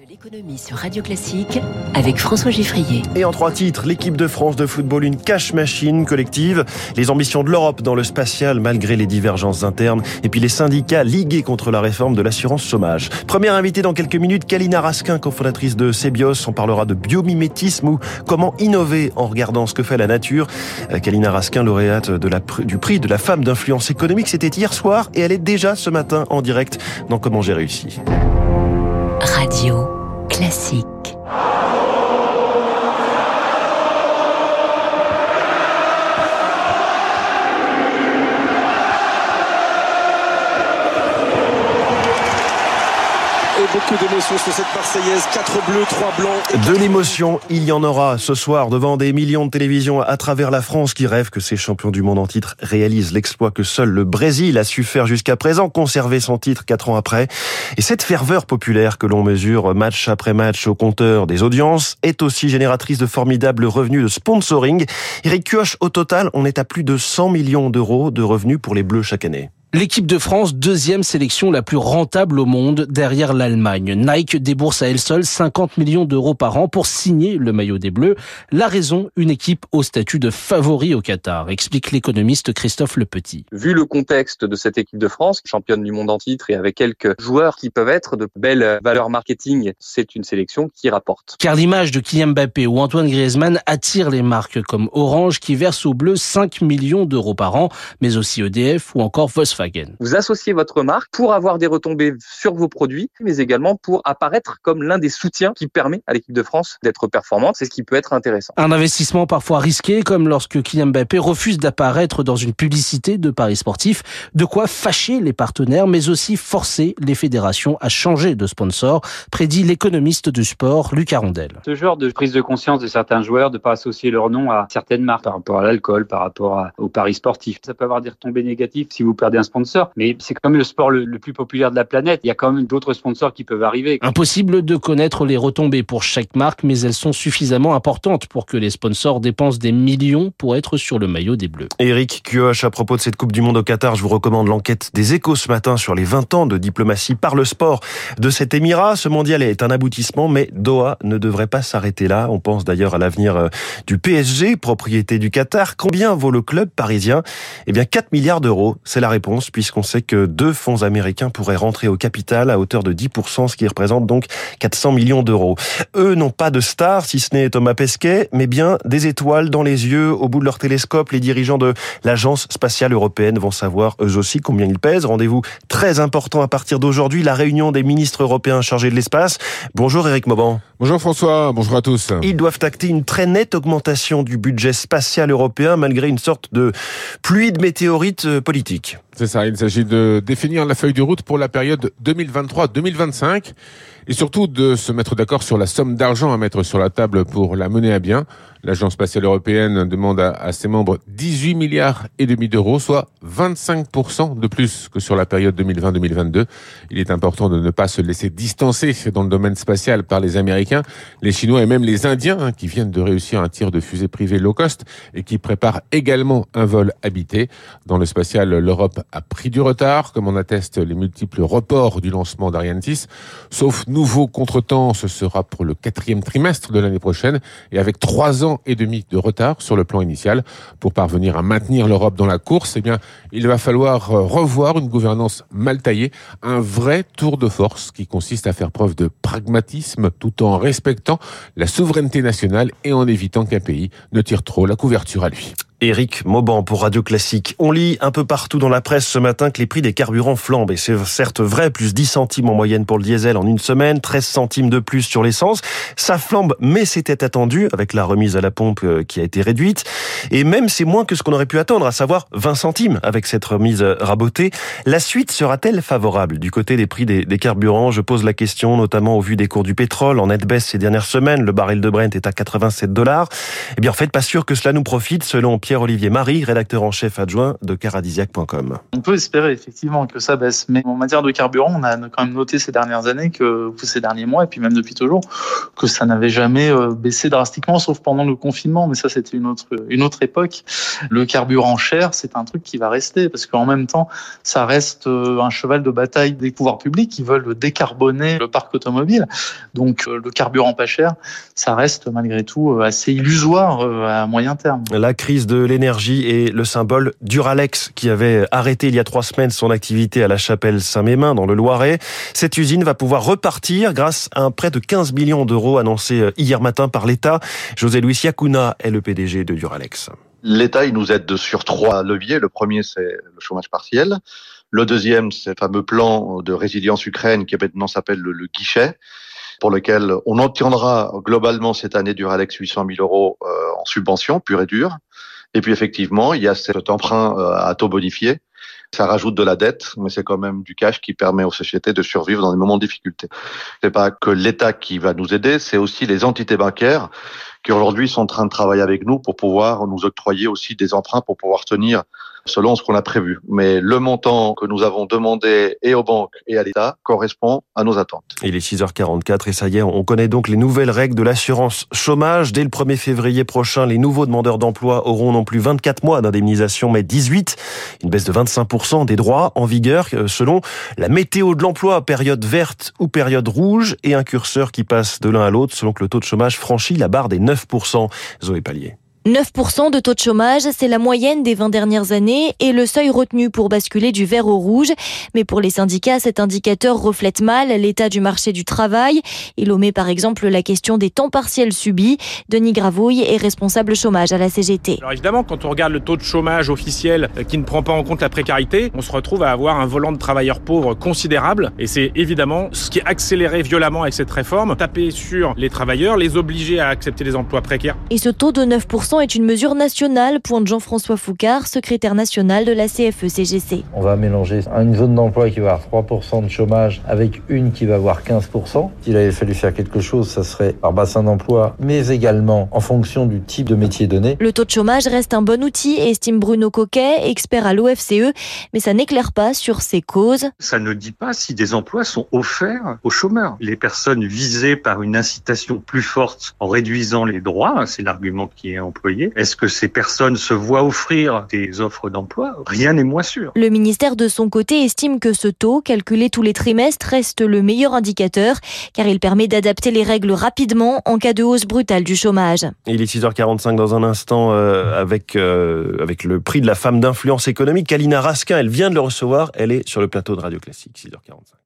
De l'économie sur Radio Classique avec François Giffrier. Et en trois titres, l'équipe de France de football, une cash machine collective, les ambitions de l'Europe dans le spatial malgré les divergences internes, et puis les syndicats ligués contre la réforme de l'assurance chômage. Première invitée dans quelques minutes, Kalina Raskin, cofondatrice de Cebios. On parlera de biomimétisme ou comment innover en regardant ce que fait la nature. Euh, Kalina Raskin, lauréate du prix de la femme d'influence économique, c'était hier soir et elle est déjà ce matin en direct dans Comment j'ai réussi. Radio Classique. Beaucoup sur cette Marseillaise. 4 bleus, 3 blancs. De l'émotion, il y en aura ce soir devant des millions de télévisions à travers la France qui rêvent que ces champions du monde en titre réalisent l'exploit que seul le Brésil a su faire jusqu'à présent, conserver son titre 4 ans après. Et cette ferveur populaire que l'on mesure match après match au compteur des audiences est aussi génératrice de formidables revenus de sponsoring. Eric Kioch, au total, on est à plus de 100 millions d'euros de revenus pour les Bleus chaque année. L'équipe de France, deuxième sélection la plus rentable au monde derrière l'Allemagne. Nike débourse à elle seule 50 millions d'euros par an pour signer le maillot des Bleus. La raison, une équipe au statut de favori au Qatar, explique l'économiste Christophe Le Petit. Vu le contexte de cette équipe de France, championne du monde en titre et avec quelques joueurs qui peuvent être de belles valeurs marketing, c'est une sélection qui rapporte. Car l'image de Kylian Mbappé ou Antoine Griezmann attire les marques comme Orange qui verse aux Bleus 5 millions d'euros par an, mais aussi EDF ou encore Volkswagen. Vous associez votre marque pour avoir des retombées sur vos produits, mais également pour apparaître comme l'un des soutiens qui permet à l'équipe de France d'être performante. C'est ce qui peut être intéressant. Un investissement parfois risqué, comme lorsque Kylian Mbappé refuse d'apparaître dans une publicité de paris sportif. De quoi fâcher les partenaires, mais aussi forcer les fédérations à changer de sponsor, prédit l'économiste du sport, Luc Arondel. Ce genre de prise de conscience de certains joueurs de ne pas associer leur nom à certaines marques par rapport à l'alcool, par rapport au paris sportif, ça peut avoir des retombées négatives si vous perdez un sponsors, mais c'est quand même le sport le, plus populaire de la planète. Il y a quand même d'autres sponsors qui peuvent arriver. Impossible de connaître les retombées pour chaque marque, mais elles sont suffisamment importantes pour que les sponsors dépensent des millions pour être sur le maillot des Bleus. Eric Kioch, à propos de cette Coupe du Monde au Qatar, je vous recommande l'enquête des échos ce matin sur les 20 ans de diplomatie par le sport de cet émirat. Ce mondial est un aboutissement, mais Doha ne devrait pas s'arrêter là. On pense d'ailleurs à l'avenir euh, du PSG, propriété du Qatar. Combien vaut le club parisien? Eh bien, 4 milliards d'euros, c'est la réponse puisqu'on sait que deux fonds américains pourraient rentrer au capital à hauteur de 10%, ce qui représente donc 400 millions d'euros. Eux n'ont pas de stars, si ce n'est Thomas Pesquet, mais bien des étoiles dans les yeux, au bout de leur télescope. Les dirigeants de l'Agence spatiale européenne vont savoir eux aussi combien ils pèsent. Rendez-vous très important à partir d'aujourd'hui, la réunion des ministres européens chargés de l'espace. Bonjour Eric Mauban. Bonjour François, bonjour à tous. Ils doivent acter une très nette augmentation du budget spatial européen malgré une sorte de pluie de météorites euh, politiques. C'est il s'agit de définir la feuille de route pour la période 2023-2025 et surtout de se mettre d'accord sur la somme d'argent à mettre sur la table pour la mener à bien. L'Agence spatiale européenne demande à, ses membres 18 milliards et demi d'euros, soit 25% de plus que sur la période 2020-2022. Il est important de ne pas se laisser distancer dans le domaine spatial par les Américains, les Chinois et même les Indiens hein, qui viennent de réussir un tir de fusée privée low cost et qui préparent également un vol habité. Dans le spatial, l'Europe a pris du retard, comme en attestent les multiples reports du lancement d'Ariane 6. Sauf nouveau contretemps, ce sera pour le quatrième trimestre de l'année prochaine et avec trois ans et demi de retard sur le plan initial. Pour parvenir à maintenir l'Europe dans la course, eh bien, il va falloir euh, revoir une gouvernance mal taillée, un vrai tour de force qui consiste à faire preuve de pragmatisme tout en respectant la souveraineté nationale et en évitant qu'un pays ne tire trop la couverture à lui. Éric Mauban pour Radio Classique. On lit un peu partout dans la presse ce matin que les prix des carburants flambent. Et c'est certes vrai, plus 10 centimes en moyenne pour le diesel en une semaine, 13 centimes de plus sur l'essence. Ça flambe, mais c'était attendu avec la remise à la pompe euh, qui a été réduite. Et même c'est moins que ce qu'on aurait pu attendre, à savoir 20 centimes avec cette remise rabotée. La suite sera-t-elle favorable du côté des prix des, carburants? Je pose la question notamment au vu des cours du pétrole en net baisse ces dernières semaines. Le baril de Brent est à 87 dollars. Eh bien en fait, pas sûr que cela nous profite selon Pierre Pierre-Olivier Marie, rédacteur en chef adjoint de caradisiac.com. On peut espérer effectivement que ça baisse, mais en matière de carburant, on a quand même noté ces dernières années que, ces derniers mois, et puis même depuis toujours, que ça n'avait jamais euh, baissé drastiquement, sauf pendant le confinement, mais ça c'était une autre époque. Le carburant cher, c'est un truc qui va rester, parce qu'en même temps, ça reste euh, un cheval de bataille des pouvoirs publics qui veulent décarboner le parc automobile. Donc euh, le carburant pas cher, ça reste malgré tout assez illusoire à moyen terme. La crise de l'énergie est le symbole d'Uralex qui avait arrêté il y a trois semaines son activité à la chapelle Saint-Mémin dans le Loiret. Cette usine va pouvoir repartir grâce à un prêt de 15 millions d'euros annoncé euh, hier matin par l'État. José Luis Yacuna est le PDG de Duralex. L'État, il nous aide sur trois leviers. Le premier, c'est le chômage partiel. Le deuxième, c'est le fameux plan de résilience Ukraine qui maintenant s'appelle le, guichet, pour lequel on obtiendra globalement cette année Duralex 800 000 euros euh, en subvention pure et dure. Et puis effectivement, il y a cet emprunt euh, à taux bonifié ça rajoute de la dette, mais c'est quand même du cash qui permet aux sociétés de survivre dans des moments de difficulté. C'est pas que l'État qui va nous aider, c'est aussi les entités bancaires qui aujourd'hui sont en train de travailler avec nous pour pouvoir nous octroyer aussi des emprunts pour pouvoir tenir selon ce qu'on a prévu. Mais le montant que nous avons demandé et aux banques et à l'État correspond à nos attentes. Il est 6h44 et ça y est, on connaît donc les nouvelles règles de l'assurance chômage. Dès le 1er février prochain, les nouveaux demandeurs d'emploi auront non plus 24 mois d'indemnisation, mais 18. Une baisse de 25% des droits en vigueur euh, selon la météo de l'emploi, période verte ou période rouge, et un curseur qui passe de l'un à l'autre selon que le taux de chômage franchit la barre des 9%. Zoé Pallier. 9% de taux de chômage, c'est la moyenne des 20 dernières années et le seuil retenu pour basculer du vert au rouge. Mais pour les syndicats, cet indicateur reflète mal l'état du marché du travail. Il omet par exemple la question des temps partiels subis. Denis Gravouille est responsable chômage à la CGT. Alors évidemment, quand on regarde le taux de chômage officiel euh, qui ne prend pas en compte la précarité, on se retrouve à avoir un volant de travailleurs pauvres considérable. Et c'est évidemment ce qui est accéléré violemment avec cette réforme, taper sur les travailleurs, les obliger à accepter des emplois précaires. Et ce taux de 9% est une mesure nationale, pointe Jean-François Foucard, secrétaire national de la CFE-CGC. On va mélanger une zone d'emploi qui va avoir 3% de chômage avec une qui va avoir 15%. S'il avait fallu faire quelque chose, ça serait par bassin d'emploi, mais également en fonction du type de métier donné. Le taux de chômage reste un bon outil, estime Bruno Coquet, expert à l'OFCE, mais ça n'éclaire pas sur ses causes. Ça ne dit pas si des emplois sont offerts aux chômeurs. Les personnes visées par une incitation plus forte en réduisant les droits, c'est l'argument qui est employé est-ce que ces personnes se voient offrir des offres d'emploi? Rien n'est moins sûr. Le ministère de son côté estime que ce taux, calculé tous les trimestres, reste le meilleur indicateur car il permet d'adapter les règles rapidement en cas de hausse brutale du chômage. Il est 6h45 dans un instant euh, avec, euh, avec le prix de la femme d'influence économique. Kalina Raskin, elle vient de le recevoir. Elle est sur le plateau de Radio Classique, 6h45.